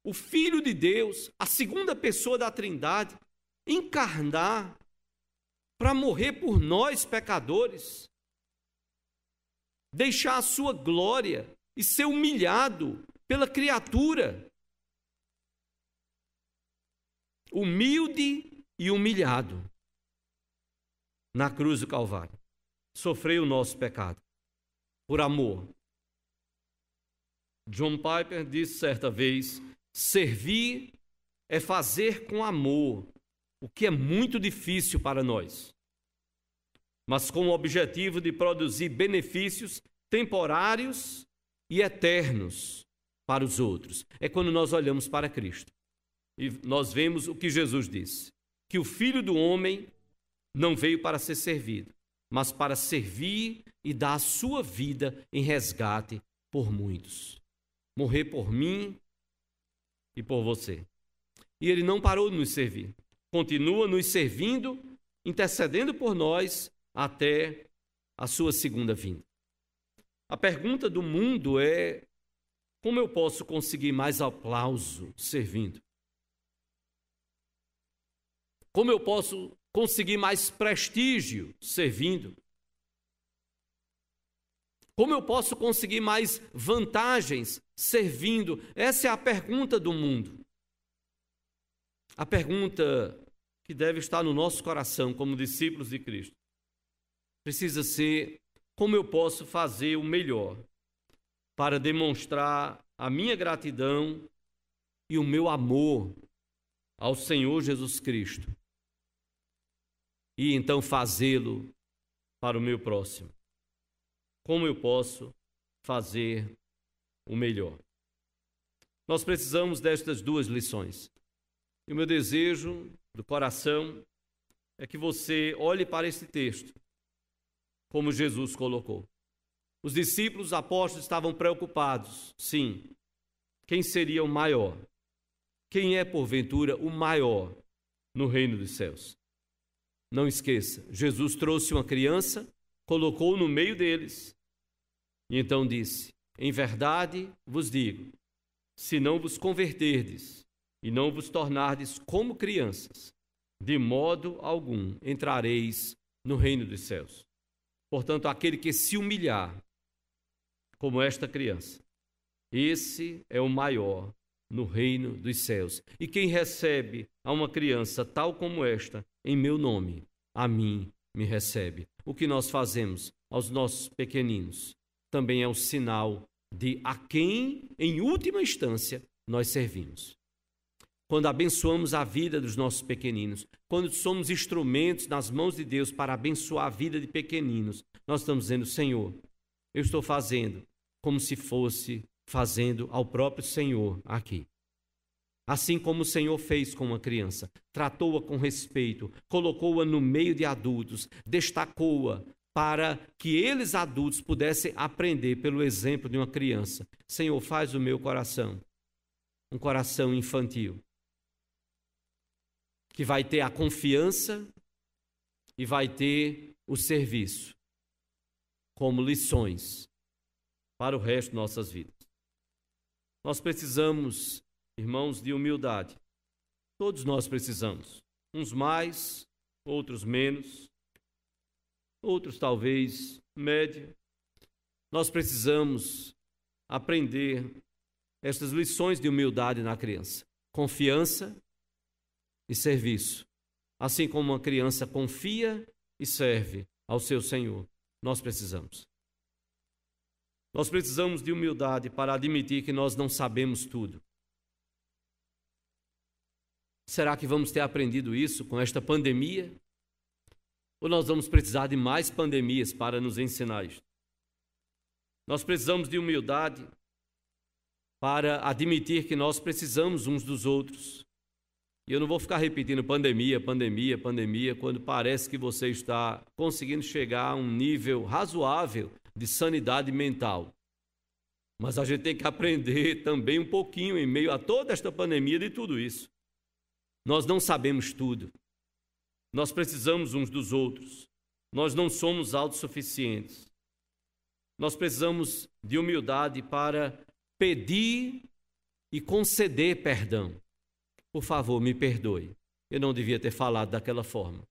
Speaker 1: o Filho de Deus, a segunda pessoa da Trindade, encarnar para morrer por nós pecadores, deixar a sua glória e ser humilhado pela criatura. Humilde e humilhado na cruz do Calvário. Sofreu o nosso pecado por amor. John Piper disse certa vez Servir é fazer com amor, o que é muito difícil para nós, mas com o objetivo de produzir benefícios temporários e eternos para os outros. É quando nós olhamos para Cristo e nós vemos o que Jesus disse: que o filho do homem não veio para ser servido, mas para servir e dar a sua vida em resgate por muitos. Morrer por mim e por você. E ele não parou de nos servir. Continua nos servindo, intercedendo por nós até a sua segunda vinda. A pergunta do mundo é: como eu posso conseguir mais aplauso servindo? Como eu posso conseguir mais prestígio servindo? Como eu posso conseguir mais vantagens servindo? Essa é a pergunta do mundo. A pergunta que deve estar no nosso coração como discípulos de Cristo precisa ser: como eu posso fazer o melhor para demonstrar a minha gratidão e o meu amor ao Senhor Jesus Cristo e então fazê-lo para o meu próximo? Como eu posso fazer o melhor? Nós precisamos destas duas lições. E o meu desejo do coração é que você olhe para esse texto, como Jesus colocou. Os discípulos, os apóstolos estavam preocupados, sim. Quem seria o maior? Quem é, porventura, o maior no reino dos céus? Não esqueça, Jesus trouxe uma criança, colocou no meio deles e então disse: Em verdade vos digo, se não vos converterdes e não vos tornardes como crianças, de modo algum entrareis no reino dos céus. Portanto, aquele que se humilhar, como esta criança, esse é o maior no reino dos céus. E quem recebe a uma criança tal como esta, em meu nome, a mim me recebe. O que nós fazemos aos nossos pequeninos também é o sinal de a quem, em última instância, nós servimos. Quando abençoamos a vida dos nossos pequeninos, quando somos instrumentos nas mãos de Deus para abençoar a vida de pequeninos, nós estamos dizendo: Senhor, eu estou fazendo como se fosse fazendo ao próprio Senhor aqui. Assim como o Senhor fez com uma criança, tratou-a com respeito, colocou-a no meio de adultos, destacou-a para que eles adultos pudessem aprender pelo exemplo de uma criança. Senhor, faz o meu coração um coração infantil, que vai ter a confiança e vai ter o serviço como lições para o resto de nossas vidas. Nós precisamos, irmãos, de humildade. Todos nós precisamos. Uns mais, outros menos, outros talvez médio. Nós precisamos aprender estas lições de humildade na criança: confiança e serviço. Assim como uma criança confia e serve ao seu Senhor, nós precisamos. Nós precisamos de humildade para admitir que nós não sabemos tudo. Será que vamos ter aprendido isso com esta pandemia? Ou nós vamos precisar de mais pandemias para nos ensinar isso? Nós precisamos de humildade para admitir que nós precisamos uns dos outros. E eu não vou ficar repetindo pandemia, pandemia, pandemia, quando parece que você está conseguindo chegar a um nível razoável de sanidade mental. Mas a gente tem que aprender também um pouquinho, em meio a toda esta pandemia, de tudo isso. Nós não sabemos tudo. Nós precisamos uns dos outros. Nós não somos autossuficientes. Nós precisamos de humildade para pedir e conceder perdão. Por favor, me perdoe. Eu não devia ter falado daquela forma.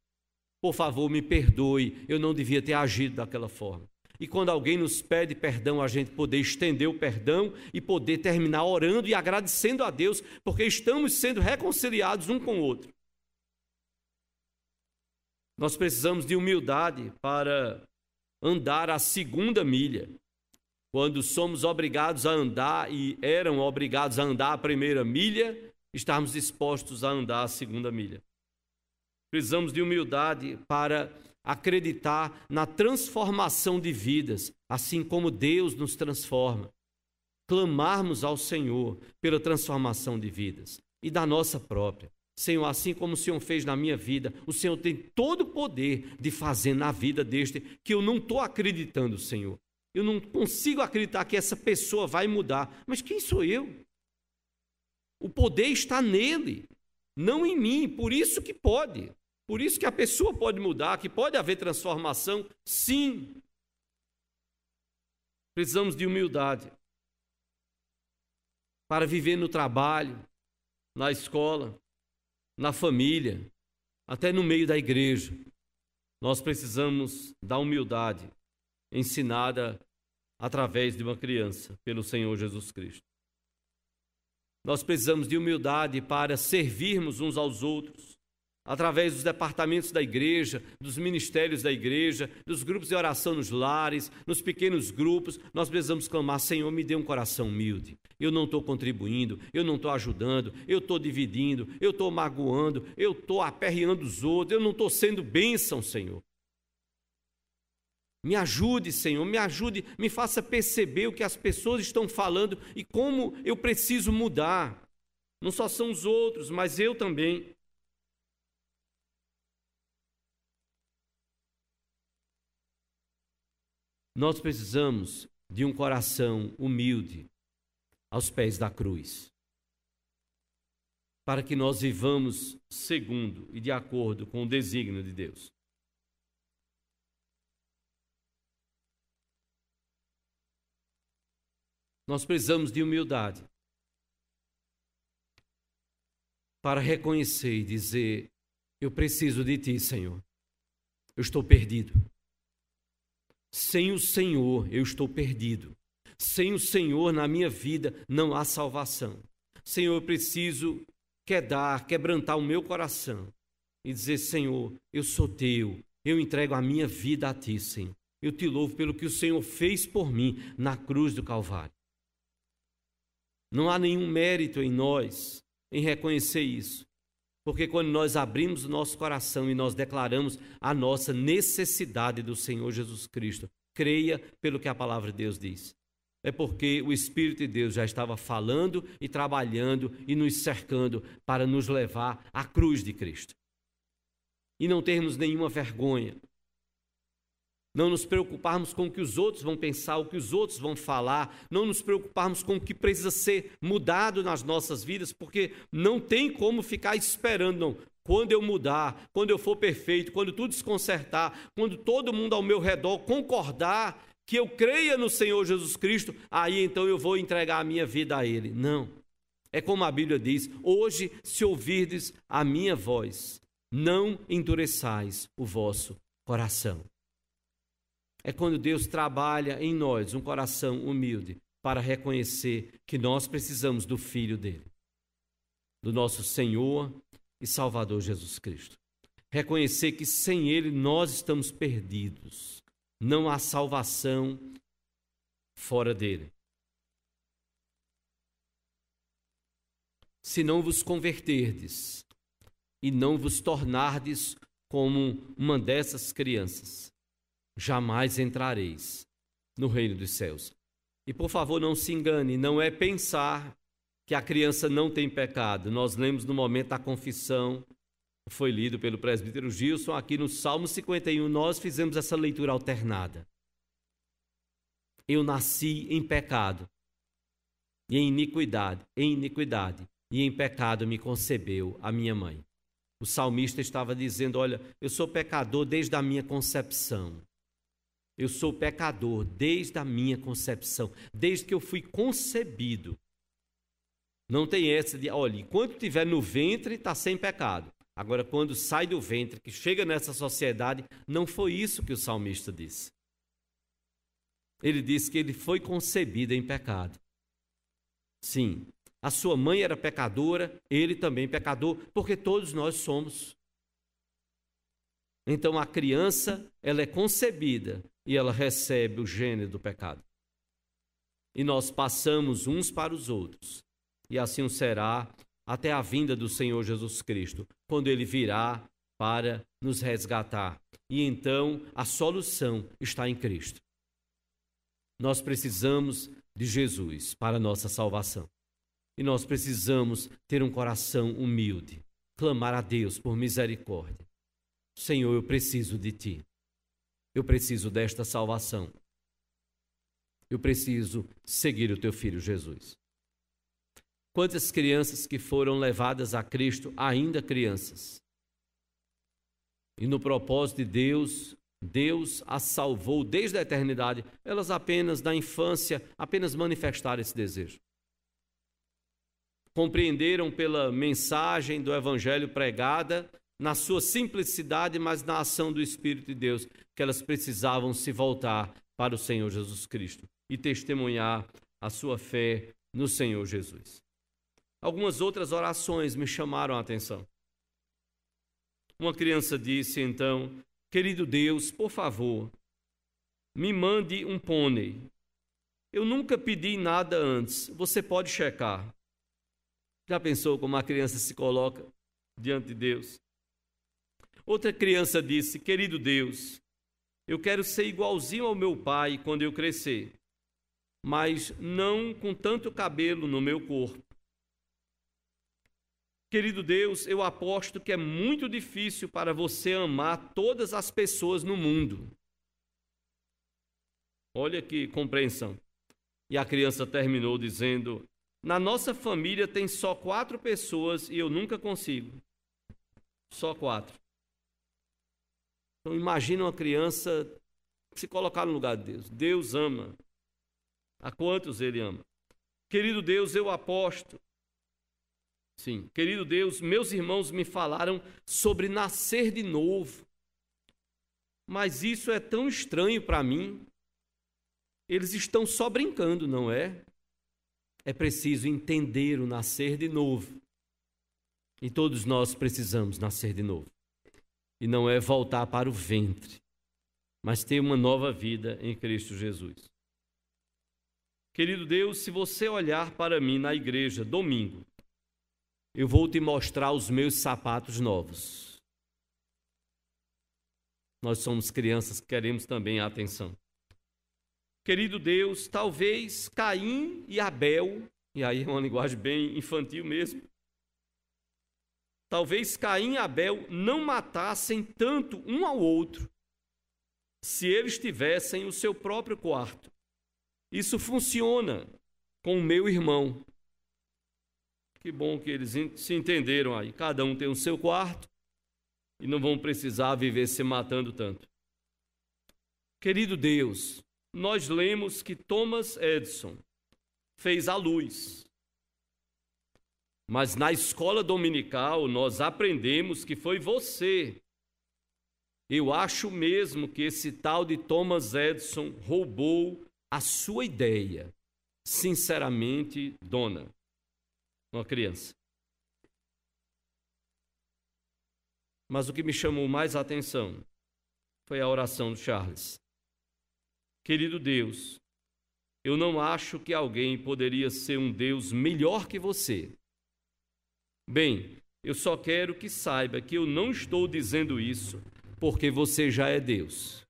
Speaker 1: Por favor, me perdoe. Eu não devia ter agido daquela forma. E quando alguém nos pede perdão, a gente poder estender o perdão e poder terminar orando e agradecendo a Deus, porque estamos sendo reconciliados um com o outro. Nós precisamos de humildade para andar a segunda milha. Quando somos obrigados a andar e eram obrigados a andar a primeira milha, estarmos dispostos a andar a segunda milha. Precisamos de humildade para acreditar na transformação de vidas, assim como Deus nos transforma. Clamarmos ao Senhor pela transformação de vidas e da nossa própria. Senhor, assim como o Senhor fez na minha vida, o Senhor tem todo o poder de fazer na vida deste que eu não estou acreditando, Senhor. Eu não consigo acreditar que essa pessoa vai mudar. Mas quem sou eu? O poder está nele, não em mim. Por isso que pode. Por isso que a pessoa pode mudar, que pode haver transformação, sim. Precisamos de humildade para viver no trabalho, na escola, na família, até no meio da igreja. Nós precisamos da humildade ensinada através de uma criança pelo Senhor Jesus Cristo. Nós precisamos de humildade para servirmos uns aos outros, através dos departamentos da igreja, dos ministérios da igreja, dos grupos de oração nos lares, nos pequenos grupos, nós precisamos clamar: Senhor, me dê um coração humilde. Eu não estou contribuindo, eu não estou ajudando, eu estou dividindo, eu estou magoando, eu estou aperreando os outros, eu não estou sendo bênção, Senhor. Me ajude, Senhor, me ajude, me faça perceber o que as pessoas estão falando e como eu preciso mudar. Não só são os outros, mas eu também. Nós precisamos de um coração humilde aos pés da cruz, para que nós vivamos segundo e de acordo com o desígnio de Deus. Nós precisamos de humildade para reconhecer e dizer: Eu preciso de Ti, Senhor. Eu estou perdido. Sem o Senhor, eu estou perdido. Sem o Senhor na minha vida não há salvação. Senhor, eu preciso quedar, quebrantar o meu coração e dizer: Senhor, eu sou teu, eu entrego a minha vida a ti, Senhor. Eu te louvo pelo que o Senhor fez por mim na cruz do Calvário. Não há nenhum mérito em nós em reconhecer isso. Porque quando nós abrimos o nosso coração e nós declaramos a nossa necessidade do Senhor Jesus Cristo, creia pelo que a palavra de Deus diz. É porque o Espírito de Deus já estava falando e trabalhando e nos cercando para nos levar à cruz de Cristo. E não termos nenhuma vergonha, não nos preocuparmos com o que os outros vão pensar, o que os outros vão falar, não nos preocuparmos com o que precisa ser mudado nas nossas vidas, porque não tem como ficar esperando, não. Quando eu mudar, quando eu for perfeito, quando tudo se consertar, quando todo mundo ao meu redor concordar que eu creia no Senhor Jesus Cristo, aí então eu vou entregar a minha vida a Ele. Não. É como a Bíblia diz: hoje, se ouvirdes a minha voz, não endureçais o vosso coração é quando Deus trabalha em nós um coração humilde para reconhecer que nós precisamos do Filho dele, do nosso Senhor e Salvador Jesus Cristo. Reconhecer que sem Ele nós estamos perdidos, não há salvação fora dele. Se não vos converterdes e não vos tornardes como uma dessas crianças, jamais entrareis no reino dos céus. E por favor, não se engane, não é pensar que a criança não tem pecado. Nós lemos no momento da confissão, foi lido pelo presbítero Gilson, aqui no Salmo 51, nós fizemos essa leitura alternada. Eu nasci em pecado, e em iniquidade, em iniquidade, e em pecado me concebeu a minha mãe. O salmista estava dizendo: Olha, eu sou pecador desde a minha concepção. Eu sou pecador desde a minha concepção, desde que eu fui concebido. Não tem essa de, olha, enquanto estiver no ventre, está sem pecado. Agora, quando sai do ventre, que chega nessa sociedade, não foi isso que o salmista disse. Ele disse que ele foi concebido em pecado. Sim, a sua mãe era pecadora, ele também pecador, porque todos nós somos. Então a criança, ela é concebida e ela recebe o gênero do pecado. E nós passamos uns para os outros. E assim será até a vinda do Senhor Jesus Cristo, quando ele virá para nos resgatar. E então a solução está em Cristo. Nós precisamos de Jesus para nossa salvação. E nós precisamos ter um coração humilde, clamar a Deus por misericórdia. Senhor, eu preciso de ti. Eu preciso desta salvação. Eu preciso seguir o teu filho Jesus. Quantas crianças que foram levadas a Cristo, ainda crianças. E no propósito de Deus, Deus as salvou desde a eternidade. Elas apenas na infância, apenas manifestaram esse desejo. Compreenderam pela mensagem do evangelho pregada, na sua simplicidade, mas na ação do Espírito de Deus, que elas precisavam se voltar para o Senhor Jesus Cristo e testemunhar a sua fé no Senhor Jesus. Algumas outras orações me chamaram a atenção. Uma criança disse então: Querido Deus, por favor, me mande um pônei. Eu nunca pedi nada antes, você pode checar. Já pensou como a criança se coloca diante de Deus? Outra criança disse: Querido Deus, eu quero ser igualzinho ao meu pai quando eu crescer, mas não com tanto cabelo no meu corpo. Querido Deus, eu aposto que é muito difícil para você amar todas as pessoas no mundo. Olha que compreensão. E a criança terminou dizendo: Na nossa família tem só quatro pessoas e eu nunca consigo. Só quatro. Então imagina uma criança se colocar no lugar de Deus. Deus ama. A quantos ele ama? Querido Deus, eu aposto Sim, querido Deus, meus irmãos me falaram sobre nascer de novo. Mas isso é tão estranho para mim. Eles estão só brincando, não é? É preciso entender o nascer de novo. E todos nós precisamos nascer de novo. E não é voltar para o ventre, mas ter uma nova vida em Cristo Jesus. Querido Deus, se você olhar para mim na igreja domingo, eu vou te mostrar os meus sapatos novos. Nós somos crianças que queremos também a atenção. Querido Deus, talvez Caim e Abel, e aí é uma linguagem bem infantil mesmo, talvez Caim e Abel não matassem tanto um ao outro se eles tivessem o seu próprio quarto. Isso funciona com o meu irmão. Que bom que eles se entenderam aí. Cada um tem o seu quarto e não vão precisar viver se matando tanto. Querido Deus, nós lemos que Thomas Edison fez a luz. Mas na escola dominical nós aprendemos que foi você. Eu acho mesmo que esse tal de Thomas Edison roubou a sua ideia. Sinceramente, dona uma criança. Mas o que me chamou mais a atenção foi a oração do Charles. Querido Deus, eu não acho que alguém poderia ser um Deus melhor que você. Bem, eu só quero que saiba que eu não estou dizendo isso porque você já é Deus.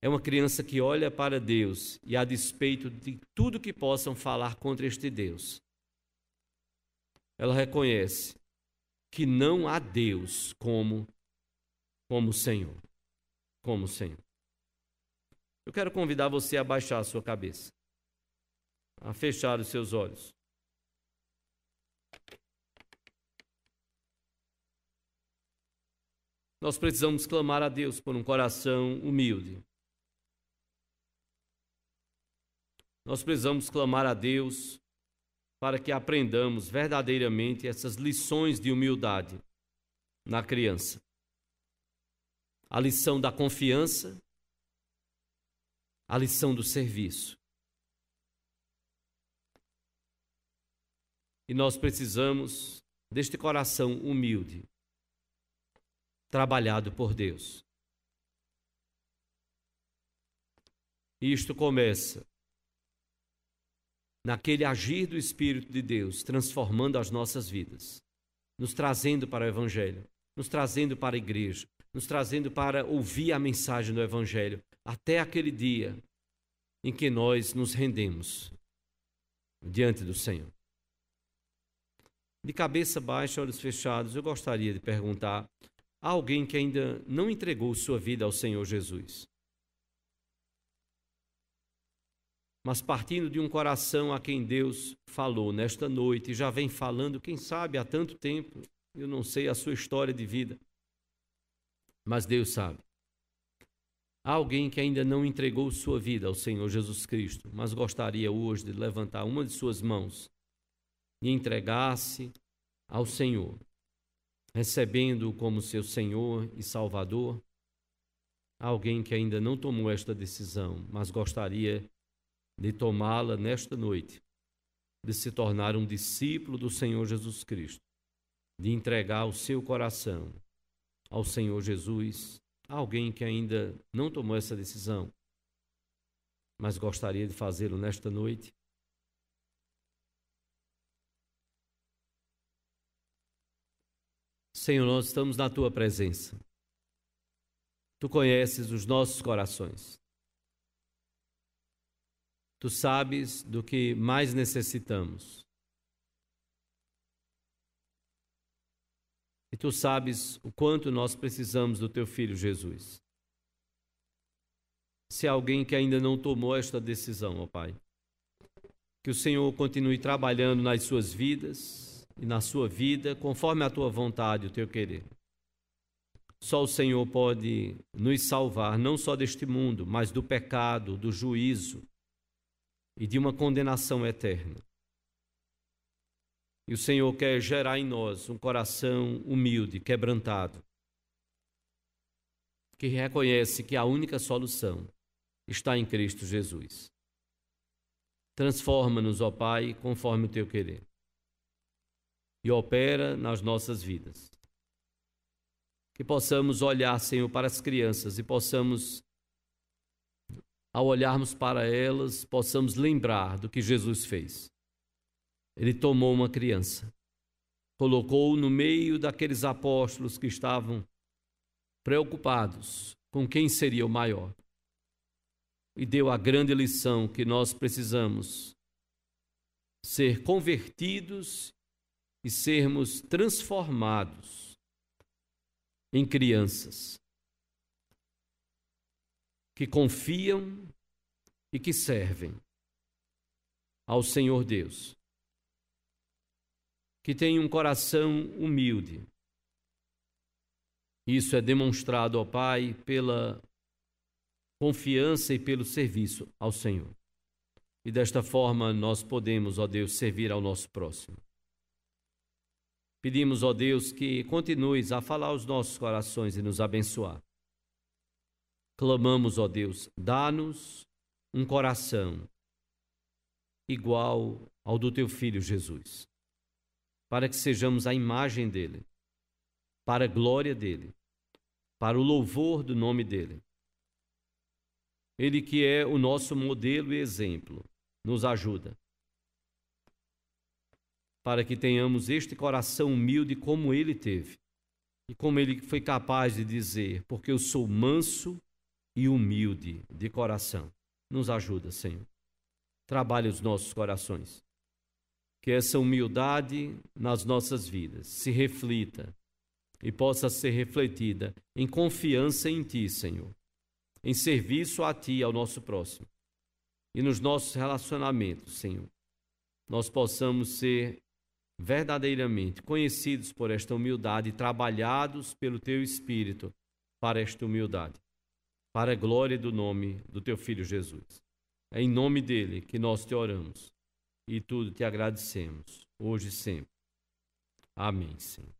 Speaker 1: É uma criança que olha para Deus e, a despeito de tudo que possam falar contra este Deus, ela reconhece que não há Deus como como Senhor, como Senhor. Eu quero convidar você a baixar a sua cabeça, a fechar os seus olhos. Nós precisamos clamar a Deus por um coração humilde. Nós precisamos clamar a Deus para que aprendamos verdadeiramente essas lições de humildade na criança. A lição da confiança, a lição do serviço. E nós precisamos deste coração humilde, trabalhado por Deus. Isto começa naquele agir do Espírito de Deus, transformando as nossas vidas, nos trazendo para o Evangelho, nos trazendo para a igreja, nos trazendo para ouvir a mensagem do Evangelho, até aquele dia em que nós nos rendemos diante do Senhor. De cabeça baixa, olhos fechados, eu gostaria de perguntar a alguém que ainda não entregou sua vida ao Senhor Jesus. mas partindo de um coração a quem Deus falou nesta noite e já vem falando, quem sabe há tanto tempo, eu não sei a sua história de vida, mas Deus sabe. Há alguém que ainda não entregou sua vida ao Senhor Jesus Cristo, mas gostaria hoje de levantar uma de suas mãos e entregar-se ao Senhor, recebendo-o como seu Senhor e Salvador. Alguém que ainda não tomou esta decisão, mas gostaria de tomá-la nesta noite, de se tornar um discípulo do Senhor Jesus Cristo, de entregar o seu coração ao Senhor Jesus, alguém que ainda não tomou essa decisão, mas gostaria de fazê-lo nesta noite. Senhor, nós estamos na tua presença. Tu conheces os nossos corações. Tu sabes do que mais necessitamos. E tu sabes o quanto nós precisamos do teu filho Jesus. Se alguém que ainda não tomou esta decisão, ó Pai, que o Senhor continue trabalhando nas suas vidas e na sua vida, conforme a tua vontade, o teu querer. Só o Senhor pode nos salvar, não só deste mundo, mas do pecado, do juízo, e de uma condenação eterna. E o Senhor quer gerar em nós um coração humilde, quebrantado, que reconhece que a única solução está em Cristo Jesus. Transforma-nos, ó Pai, conforme o teu querer. E opera nas nossas vidas. Que possamos olhar, Senhor, para as crianças e possamos ao olharmos para elas, possamos lembrar do que Jesus fez. Ele tomou uma criança, colocou no meio daqueles apóstolos que estavam preocupados com quem seria o maior, e deu a grande lição que nós precisamos ser convertidos e sermos transformados em crianças que confiam e que servem ao Senhor Deus, que têm um coração humilde. Isso é demonstrado ao Pai pela confiança e pelo serviço ao Senhor. E desta forma nós podemos, ó Deus, servir ao nosso próximo. Pedimos, ó Deus, que continues a falar aos nossos corações e nos abençoar. Clamamos, ó Deus, dá-nos um coração igual ao do teu filho Jesus, para que sejamos a imagem dele, para a glória dele, para o louvor do nome dele. Ele que é o nosso modelo e exemplo, nos ajuda. Para que tenhamos este coração humilde como ele teve, e como ele foi capaz de dizer: Porque eu sou manso e humilde de coração. Nos ajuda, Senhor. Trabalhe os nossos corações. Que essa humildade nas nossas vidas se reflita e possa ser refletida em confiança em Ti, Senhor, em serviço a Ti e ao nosso próximo. E nos nossos relacionamentos, Senhor, nós possamos ser verdadeiramente conhecidos por esta humildade e trabalhados pelo Teu Espírito para esta humildade para a glória do nome do teu filho Jesus. É em nome dele que nós te oramos e tudo te agradecemos, hoje e sempre. Amém, Senhor.